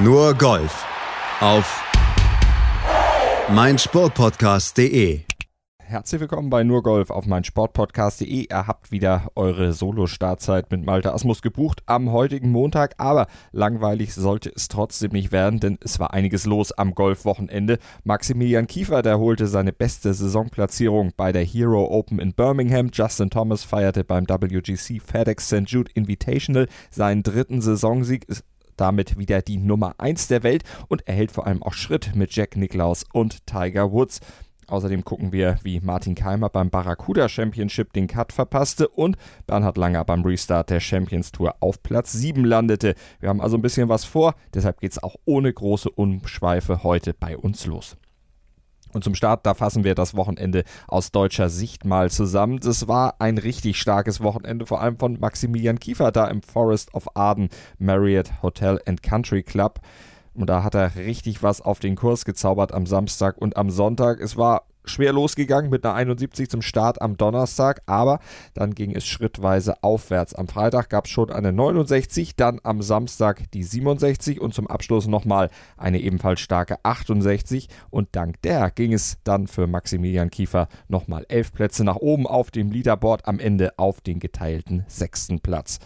Nur Golf auf meinsportpodcast.de. Herzlich willkommen bei Nur Golf auf meinsportpodcast.de. Ihr habt wieder eure Solo-Startzeit mit Malte Asmus gebucht am heutigen Montag, aber langweilig sollte es trotzdem nicht werden, denn es war einiges los am Golfwochenende. Maximilian Kiefer, der holte seine beste Saisonplatzierung bei der Hero Open in Birmingham. Justin Thomas feierte beim WGC FedEx St. Jude Invitational seinen dritten Saisonsieg. Ist damit wieder die Nummer 1 der Welt und erhält vor allem auch Schritt mit Jack Nicklaus und Tiger Woods. Außerdem gucken wir, wie Martin Keimer beim Barracuda Championship den Cut verpasste und Bernhard Langer beim Restart der Champions Tour auf Platz 7 landete. Wir haben also ein bisschen was vor, deshalb geht es auch ohne große Umschweife heute bei uns los. Und zum Start, da fassen wir das Wochenende aus deutscher Sicht mal zusammen. Das war ein richtig starkes Wochenende, vor allem von Maximilian Kiefer da im Forest of Arden Marriott Hotel and Country Club. Und da hat er richtig was auf den Kurs gezaubert am Samstag und am Sonntag. Es war schwer losgegangen mit einer 71 zum Start am Donnerstag, aber dann ging es schrittweise aufwärts. Am Freitag gab es schon eine 69, dann am Samstag die 67 und zum Abschluss nochmal eine ebenfalls starke 68 und dank der ging es dann für Maximilian Kiefer nochmal elf Plätze nach oben auf dem Leaderboard, am Ende auf den geteilten sechsten Platz.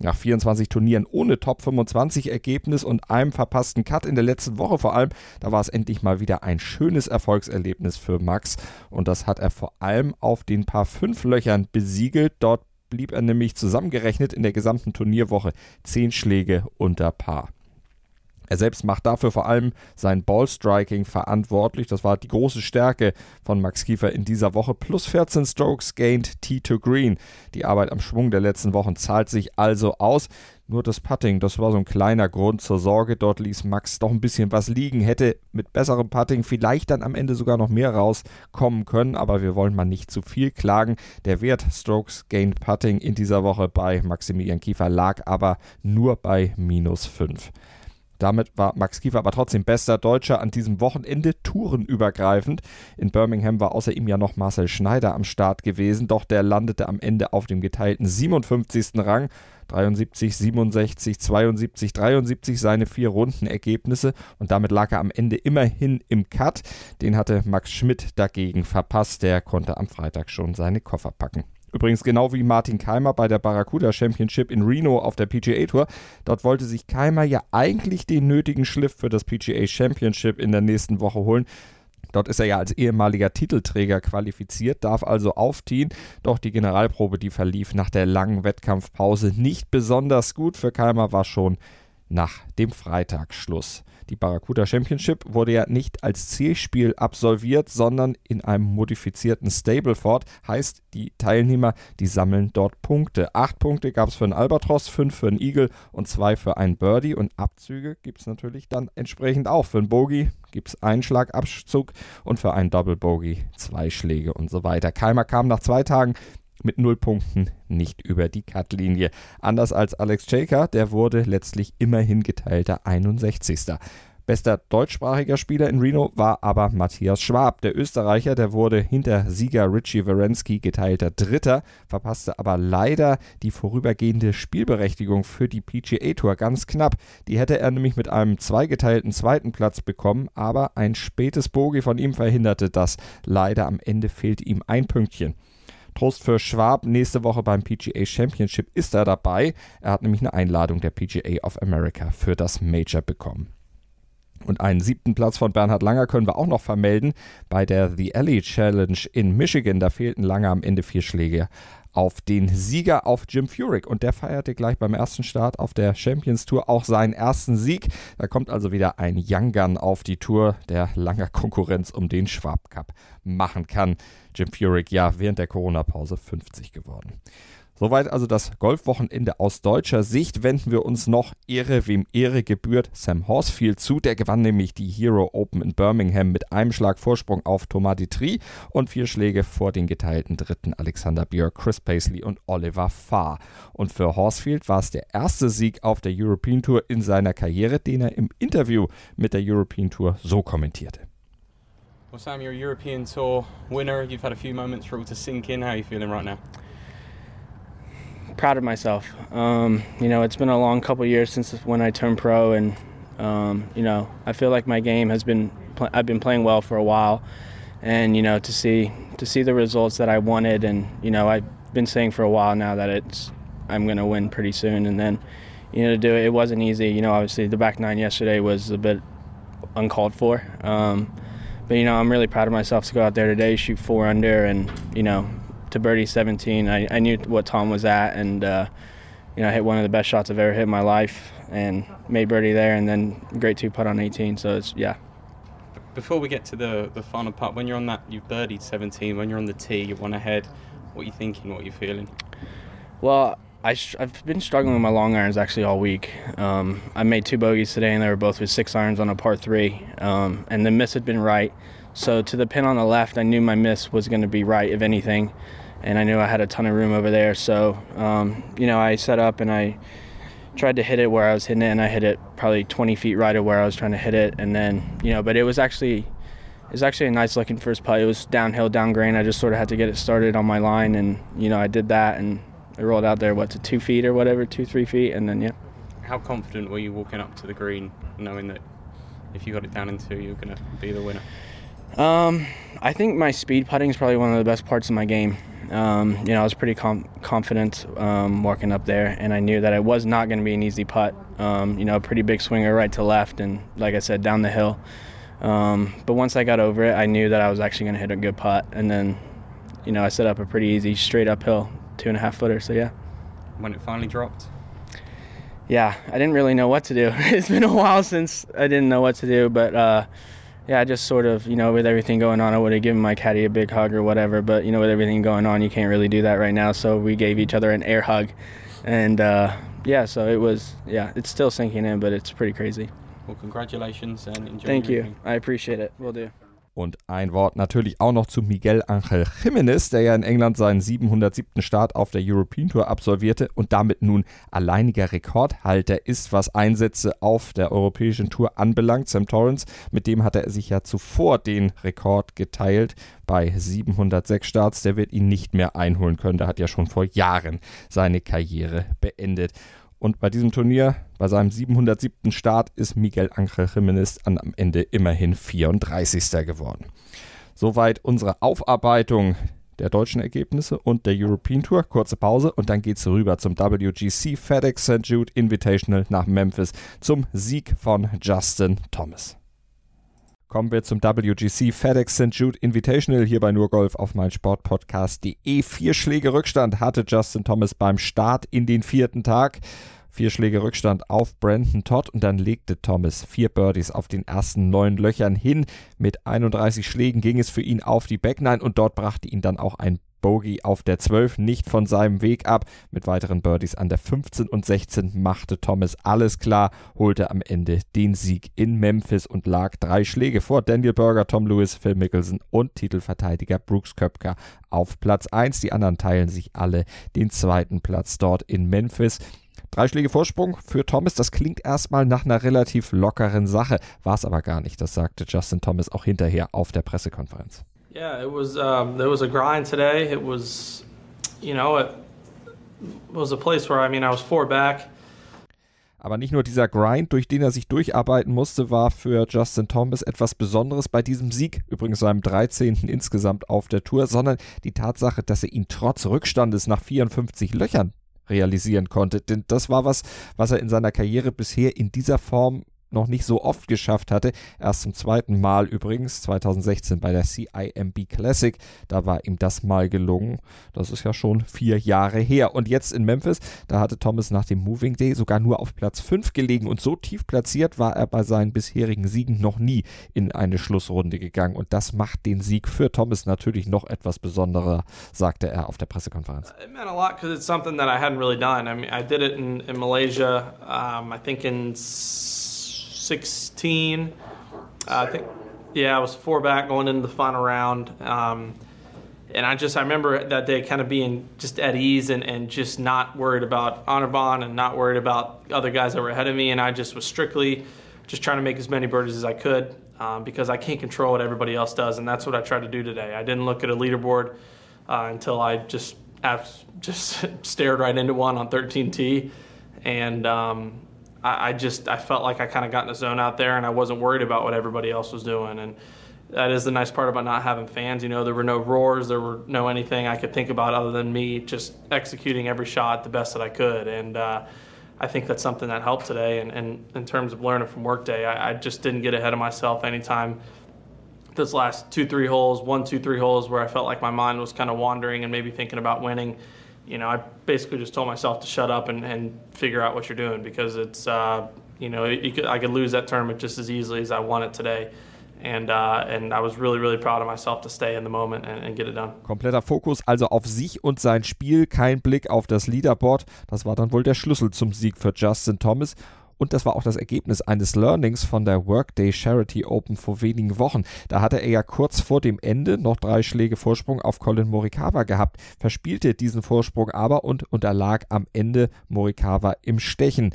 Nach 24 Turnieren ohne Top 25 Ergebnis und einem verpassten Cut in der letzten Woche vor allem, da war es endlich mal wieder ein schönes Erfolgserlebnis für Max und das hat er vor allem auf den paar fünf Löchern besiegelt. Dort blieb er nämlich zusammengerechnet in der gesamten Turnierwoche 10 Schläge unter Paar. Er selbst macht dafür vor allem sein Ballstriking verantwortlich. Das war die große Stärke von Max Kiefer in dieser Woche. Plus 14 Strokes gained T to Green. Die Arbeit am Schwung der letzten Wochen zahlt sich also aus. Nur das Putting, das war so ein kleiner Grund zur Sorge. Dort ließ Max doch ein bisschen was liegen. Hätte mit besserem Putting vielleicht dann am Ende sogar noch mehr rauskommen können. Aber wir wollen mal nicht zu viel klagen. Der Wert Strokes Gained Putting in dieser Woche bei Maximilian Kiefer lag aber nur bei minus 5. Damit war Max Kiefer aber trotzdem bester Deutscher an diesem Wochenende, tourenübergreifend. In Birmingham war außer ihm ja noch Marcel Schneider am Start gewesen, doch der landete am Ende auf dem geteilten 57. Rang. 73, 67, 72, 73 seine vier Rundenergebnisse und damit lag er am Ende immerhin im Cut. Den hatte Max Schmidt dagegen verpasst, der konnte am Freitag schon seine Koffer packen. Übrigens genau wie Martin Keimer bei der Barracuda Championship in Reno auf der PGA Tour. Dort wollte sich Keimer ja eigentlich den nötigen Schliff für das PGA Championship in der nächsten Woche holen. Dort ist er ja als ehemaliger Titelträger qualifiziert, darf also aufziehen. Doch die Generalprobe, die verlief nach der langen Wettkampfpause nicht besonders gut. Für Keimer war schon nach dem Freitag Schluss. Die Barracuda Championship wurde ja nicht als Zielspiel absolviert, sondern in einem modifizierten Stableford. Heißt, die Teilnehmer, die sammeln dort Punkte. Acht Punkte gab es für einen Albatros, fünf für einen Eagle und zwei für einen Birdie. Und Abzüge gibt es natürlich dann entsprechend auch. Für einen Bogey gibt es einen Schlagabzug und für einen Double Bogey zwei Schläge und so weiter. Keimer kam nach zwei Tagen mit null Punkten nicht über die Cutlinie. Anders als Alex Shaker, der wurde letztlich immerhin geteilter 61. Bester deutschsprachiger Spieler in Reno war aber Matthias Schwab. Der Österreicher, der wurde hinter Sieger Richie Werensky geteilter Dritter, verpasste aber leider die vorübergehende Spielberechtigung für die PGA Tour ganz knapp. Die hätte er nämlich mit einem zweigeteilten zweiten Platz bekommen, aber ein spätes Bogie von ihm verhinderte das. Leider am Ende fehlte ihm ein Pünktchen. Trost für Schwab. Nächste Woche beim PGA Championship ist er dabei. Er hat nämlich eine Einladung der PGA of America für das Major bekommen. Und einen siebten Platz von Bernhard Langer können wir auch noch vermelden bei der The Alley Challenge in Michigan. Da fehlten Langer am Ende vier Schläge auf den Sieger auf Jim Furyk und der feierte gleich beim ersten Start auf der Champions Tour auch seinen ersten Sieg. Da kommt also wieder ein Young Gun auf die Tour, der langer Konkurrenz um den Schwab Cup machen kann. Jim Furyk ja während der Corona-Pause 50 geworden. Soweit also das Golfwochenende aus deutscher Sicht. Wenden wir uns noch Ehre, wem Ehre gebührt, Sam Horsfield zu. Der gewann nämlich die Hero Open in Birmingham mit einem Schlag Vorsprung auf Thomas Detry und vier Schläge vor den geteilten Dritten Alexander Björk, Chris Paisley und Oliver Farr. Und für Horsfield war es der erste Sieg auf der European Tour in seiner Karriere, den er im Interview mit der European Tour so kommentierte. Well, Sam, you're a European Tour winner. You've had a few moments for it to sink in. How are you feeling right now? Proud of myself. Um, you know, it's been a long couple years since when I turned pro, and Um, you know, I feel like my game has been pl- I've been playing well for a while, and you know to see to see the results that I wanted, and you know I've been saying for a while now that it's I'm going to win pretty soon, and then you know to do it it wasn't easy. You know, obviously the back nine yesterday was a bit uncalled for. Um, but you know, I'm really proud of myself to go out there today, shoot four under, and you know, to birdie 17. I, I knew what Tom was at, and uh, you know, I hit one of the best shots I've ever hit in my life, and made birdie there, and then great two putt on 18. So it's yeah. Before we get to the the final putt, when you're on that, you've birdied 17. When you're on the tee, you're one ahead. What are you thinking? What are you feeling? Well, I have been struggling with my long irons actually all week. Um, I made two bogeys today, and they were both with six irons on a par three, um, and the miss had been right. So to the pin on the left, I knew my miss was going to be right, if anything, and I knew I had a ton of room over there. So um, you know, I set up and I tried to hit it where I was hitting it, and I hit it probably 20 feet right of where I was trying to hit it, and then you know, but it was actually it was actually a nice looking first putt. It was downhill, down grain. I just sort of had to get it started on my line, and you know, I did that and I rolled out there, what, to two feet or whatever, two, three feet, and then, yeah. How confident were you walking up to the green, knowing that if you got it down in two, you were going to be the winner? Um, I think my speed putting is probably one of the best parts of my game. Um, you know, I was pretty com- confident um, walking up there, and I knew that it was not going to be an easy putt. Um, you know, a pretty big swinger right to left, and like I said, down the hill. Um, but once I got over it, I knew that I was actually going to hit a good putt, and then, you know, I set up a pretty easy straight uphill two and a half footer. So yeah. When it finally dropped. Yeah, I didn't really know what to do. it's been a while since I didn't know what to do, but uh, yeah, I just sort of, you know, with everything going on, I would have given my caddy a big hug or whatever. But you know, with everything going on, you can't really do that right now. So we gave each other an air hug, and uh, yeah, so it was, yeah, it's still sinking in, but it's pretty crazy. Well, congratulations and enjoy. Thank you. I appreciate it. We'll do. Und ein Wort natürlich auch noch zu Miguel Angel Jimenez, der ja in England seinen 707. Start auf der European Tour absolvierte und damit nun alleiniger Rekordhalter ist, was Einsätze auf der europäischen Tour anbelangt. Sam Torrance, mit dem hatte er sich ja zuvor den Rekord geteilt bei 706 Starts. Der wird ihn nicht mehr einholen können. Der hat ja schon vor Jahren seine Karriere beendet. Und bei diesem Turnier, bei seinem 707. Start, ist Miguel Angel Jiménez am Ende immerhin 34. geworden. Soweit unsere Aufarbeitung der deutschen Ergebnisse und der European Tour. Kurze Pause und dann geht es rüber zum WGC FedEx St. Jude Invitational nach Memphis zum Sieg von Justin Thomas. Kommen wir zum WGC FedEx St. Jude Invitational hier bei Nurgolf auf mein Sportpodcast.de. Vier Schläge Rückstand hatte Justin Thomas beim Start in den vierten Tag. Vier Schläge Rückstand auf Brandon Todd und dann legte Thomas vier Birdies auf den ersten neun Löchern hin. Mit 31 Schlägen ging es für ihn auf die Backnine und dort brachte ihn dann auch ein Bogey auf der 12 nicht von seinem Weg ab. Mit weiteren Birdies an der 15 und 16 machte Thomas alles klar, holte am Ende den Sieg in Memphis und lag drei Schläge vor Daniel Berger, Tom Lewis, Phil Mickelson und Titelverteidiger Brooks Köpker auf Platz 1. Die anderen teilen sich alle den zweiten Platz dort in Memphis. Drei Schläge Vorsprung für Thomas, das klingt erstmal nach einer relativ lockeren Sache, war es aber gar nicht. Das sagte Justin Thomas auch hinterher auf der Pressekonferenz. Yeah, it was. Um, it was a grind today. It was, you know, it was a place where I mean I was four back. Aber nicht nur dieser Grind, durch den er sich durcharbeiten musste, war für Justin Thomas etwas Besonderes bei diesem Sieg, übrigens seinem 13. insgesamt auf der Tour, sondern die Tatsache, dass er ihn trotz Rückstandes nach 54 Löchern realisieren konnte. Denn das war was, was er in seiner Karriere bisher in dieser Form noch nicht so oft geschafft hatte. Erst zum zweiten Mal übrigens, 2016 bei der CIMB Classic. Da war ihm das mal gelungen. Das ist ja schon vier Jahre her. Und jetzt in Memphis, da hatte Thomas nach dem Moving Day sogar nur auf Platz 5 gelegen. Und so tief platziert war er bei seinen bisherigen Siegen noch nie in eine Schlussrunde gegangen. Und das macht den Sieg für Thomas natürlich noch etwas besonderer, sagte er auf der Pressekonferenz. It meant a lot because it's something that I hadn't really done. I mean, I did it in, in Malaysia, um, I think in 16. Uh, I think, yeah, I was four back going into the final round. Um, and I just, I remember that day kind of being just at ease and, and just not worried about Honorbahn and not worried about other guys that were ahead of me. And I just was strictly just trying to make as many birdies as I could um, because I can't control what everybody else does. And that's what I tried to do today. I didn't look at a leaderboard uh, until I just, just stared right into one on 13T. And, um, I, I just I felt like I kind of got in the zone out there, and I wasn't worried about what everybody else was doing. And that is the nice part about not having fans. You know, there were no roars, there were no anything I could think about other than me just executing every shot the best that I could. And uh, I think that's something that helped today. And, and in terms of learning from workday, I, I just didn't get ahead of myself anytime this last two, three holes, one, two, three holes where I felt like my mind was kind of wandering and maybe thinking about winning. You know, I basically just told myself to shut up and, and figure out what you're doing because it's, uh, you know, you could, I could lose that tournament just as easily as I won it today. And, uh, and I was really, really proud of myself to stay in the moment and, and get it done. Kompletter Fokus also auf sich und sein Spiel, kein Blick auf das Leaderboard. Das war dann wohl der Schlüssel zum Sieg für Justin Thomas. Und das war auch das Ergebnis eines Learnings von der Workday Charity Open vor wenigen Wochen. Da hatte er ja kurz vor dem Ende noch drei Schläge Vorsprung auf Colin Morikawa gehabt, verspielte diesen Vorsprung aber und unterlag am Ende Morikawa im Stechen.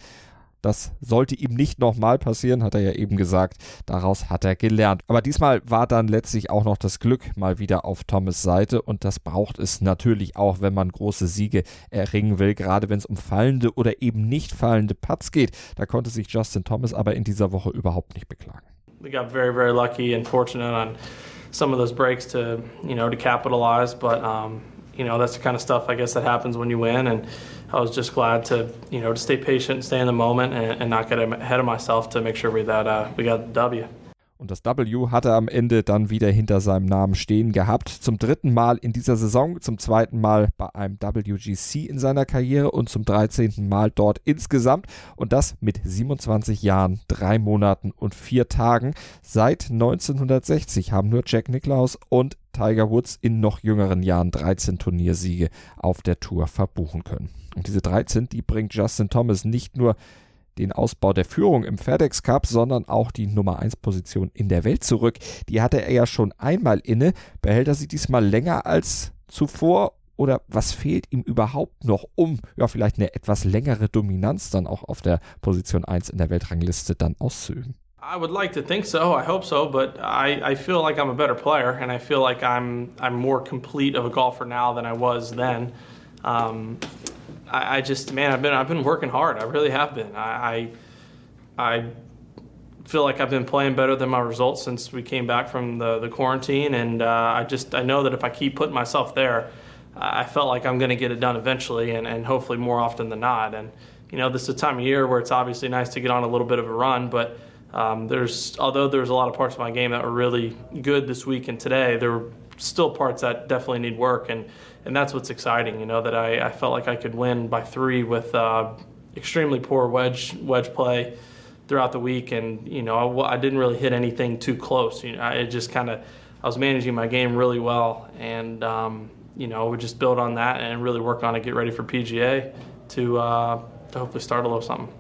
Das sollte ihm nicht nochmal passieren, hat er ja eben gesagt. Daraus hat er gelernt. Aber diesmal war dann letztlich auch noch das Glück mal wieder auf Thomas Seite und das braucht es natürlich auch, wenn man große Siege erringen will, gerade wenn es um fallende oder eben nicht fallende Putts geht. Da konnte sich Justin Thomas aber in dieser Woche überhaupt nicht beklagen. We got very, very lucky and fortunate on some of those breaks to, you know, to capitalize, but um, you know, that's the kind of stuff I guess that happens when you win and I was just glad to, you know, to stay patient, stay in the moment, and, and not get ahead of myself to make sure we that uh, we got the W. Und das W hat er am Ende dann wieder hinter seinem Namen stehen gehabt. Zum dritten Mal in dieser Saison, zum zweiten Mal bei einem WGC in seiner Karriere und zum 13. Mal dort insgesamt. Und das mit 27 Jahren, drei Monaten und vier Tagen. Seit 1960 haben nur Jack Nicklaus und Tiger Woods in noch jüngeren Jahren 13 Turniersiege auf der Tour verbuchen können. Und diese 13, die bringt Justin Thomas nicht nur den Ausbau der Führung im FedEx Cup, sondern auch die Nummer 1 Position in der Welt zurück. Die hatte er ja schon einmal inne. Behält er sie diesmal länger als zuvor? Oder was fehlt ihm überhaupt noch, um ja vielleicht eine etwas längere Dominanz dann auch auf der Position 1 in der Weltrangliste dann auszuüben? I would like to think so. I hope so, but I, I feel like I'm a better player, and I feel like I'm I'm more complete of a golfer now than I was then. Um, I, I, just man, I've been I've been working hard. I really have been. I, I, I feel like I've been playing better than my results since we came back from the the quarantine, and uh, I just I know that if I keep putting myself there, I felt like I'm going to get it done eventually, and, and hopefully more often than not. And you know, this is a time of year where it's obviously nice to get on a little bit of a run, but um, there's although there's a lot of parts of my game that were really good this week and today, there were still parts that definitely need work, and and that's what's exciting. You know that I, I felt like I could win by three with uh, extremely poor wedge wedge play throughout the week, and you know I, I didn't really hit anything too close. You know, I just kind of I was managing my game really well, and um, you know we just build on that and really work on it, get ready for PGA to uh, to hopefully start a little something.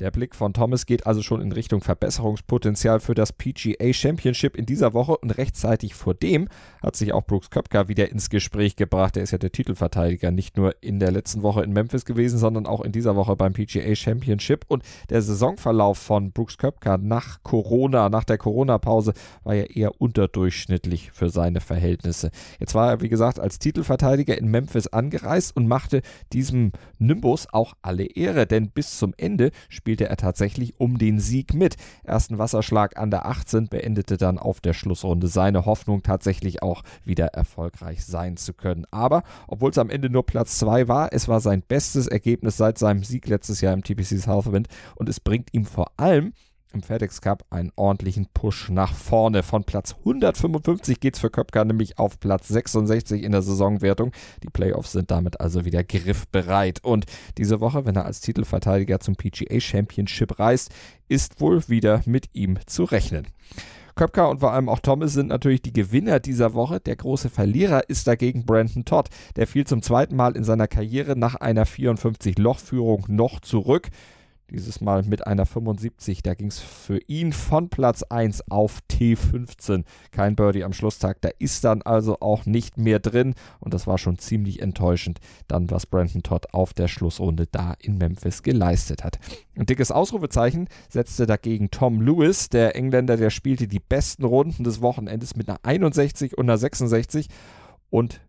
Der Blick von Thomas geht also schon in Richtung Verbesserungspotenzial für das PGA Championship in dieser Woche und rechtzeitig vor dem hat sich auch Brooks Köpker wieder ins Gespräch gebracht. Er ist ja der Titelverteidiger nicht nur in der letzten Woche in Memphis gewesen, sondern auch in dieser Woche beim PGA Championship und der Saisonverlauf von Brooks Köpker nach Corona, nach der Corona-Pause war ja eher unterdurchschnittlich für seine Verhältnisse. Jetzt war er, wie gesagt, als Titelverteidiger in Memphis angereist und machte diesem Nimbus auch alle Ehre, denn bis zum Ende spielte spielte er tatsächlich um den Sieg mit. Ersten Wasserschlag an der 18 beendete dann auf der Schlussrunde seine Hoffnung tatsächlich auch wieder erfolgreich sein zu können. Aber obwohl es am Ende nur Platz 2 war, es war sein bestes Ergebnis seit seinem Sieg letztes Jahr im TPC Southwind und es bringt ihm vor allem im FedEx Cup einen ordentlichen Push nach vorne. Von Platz 155 geht es für Köpker nämlich auf Platz 66 in der Saisonwertung. Die Playoffs sind damit also wieder griffbereit. Und diese Woche, wenn er als Titelverteidiger zum PGA Championship reist, ist wohl wieder mit ihm zu rechnen. Köpker und vor allem auch Thomas sind natürlich die Gewinner dieser Woche. Der große Verlierer ist dagegen Brandon Todd. Der fiel zum zweiten Mal in seiner Karriere nach einer 54-Loch-Führung noch zurück. Dieses Mal mit einer 75. Da ging es für ihn von Platz 1 auf T15. Kein Birdie am Schlusstag. Da ist dann also auch nicht mehr drin. Und das war schon ziemlich enttäuschend, dann was Brandon Todd auf der Schlussrunde da in Memphis geleistet hat. Ein dickes Ausrufezeichen setzte dagegen Tom Lewis, der Engländer, der spielte die besten Runden des Wochenendes mit einer 61 und einer 66. Und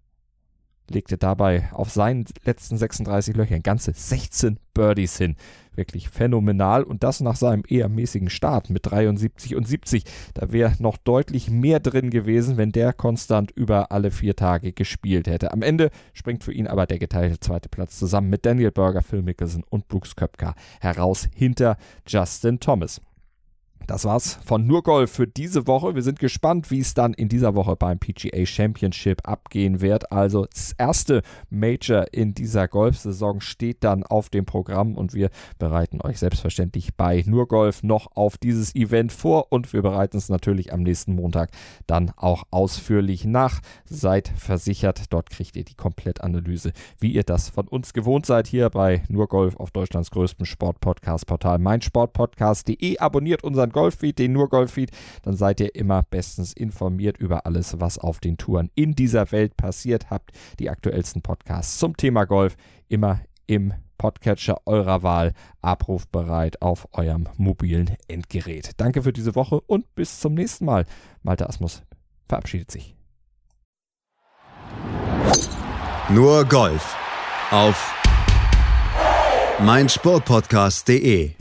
legte dabei auf seinen letzten 36 Löchern ganze 16 Birdies hin. Wirklich phänomenal und das nach seinem eher mäßigen Start mit 73 und 70. Da wäre noch deutlich mehr drin gewesen, wenn der konstant über alle vier Tage gespielt hätte. Am Ende springt für ihn aber der geteilte zweite Platz zusammen mit Daniel Berger, Phil Mickelson und Brooks Köpka heraus hinter Justin Thomas. Das war's von nur Golf für diese Woche. Wir sind gespannt, wie es dann in dieser Woche beim PGA Championship abgehen wird. Also das erste Major in dieser Golfsaison steht dann auf dem Programm und wir bereiten euch selbstverständlich bei nur Golf noch auf dieses Event vor und wir bereiten es natürlich am nächsten Montag dann auch ausführlich nach. Seid versichert, dort kriegt ihr die Komplettanalyse, wie ihr das von uns gewohnt seid hier bei nur Golf auf Deutschlands größtem Sportpodcast-Portal meinsportpodcast.de. Abonniert unseren Golffeed, den nur Golffeed, dann seid ihr immer bestens informiert über alles, was auf den Touren in dieser Welt passiert. Habt die aktuellsten Podcasts zum Thema Golf immer im Podcatcher eurer Wahl abrufbereit auf eurem mobilen Endgerät. Danke für diese Woche und bis zum nächsten Mal. Malte Asmus verabschiedet sich. Nur Golf auf meinsportpodcast.de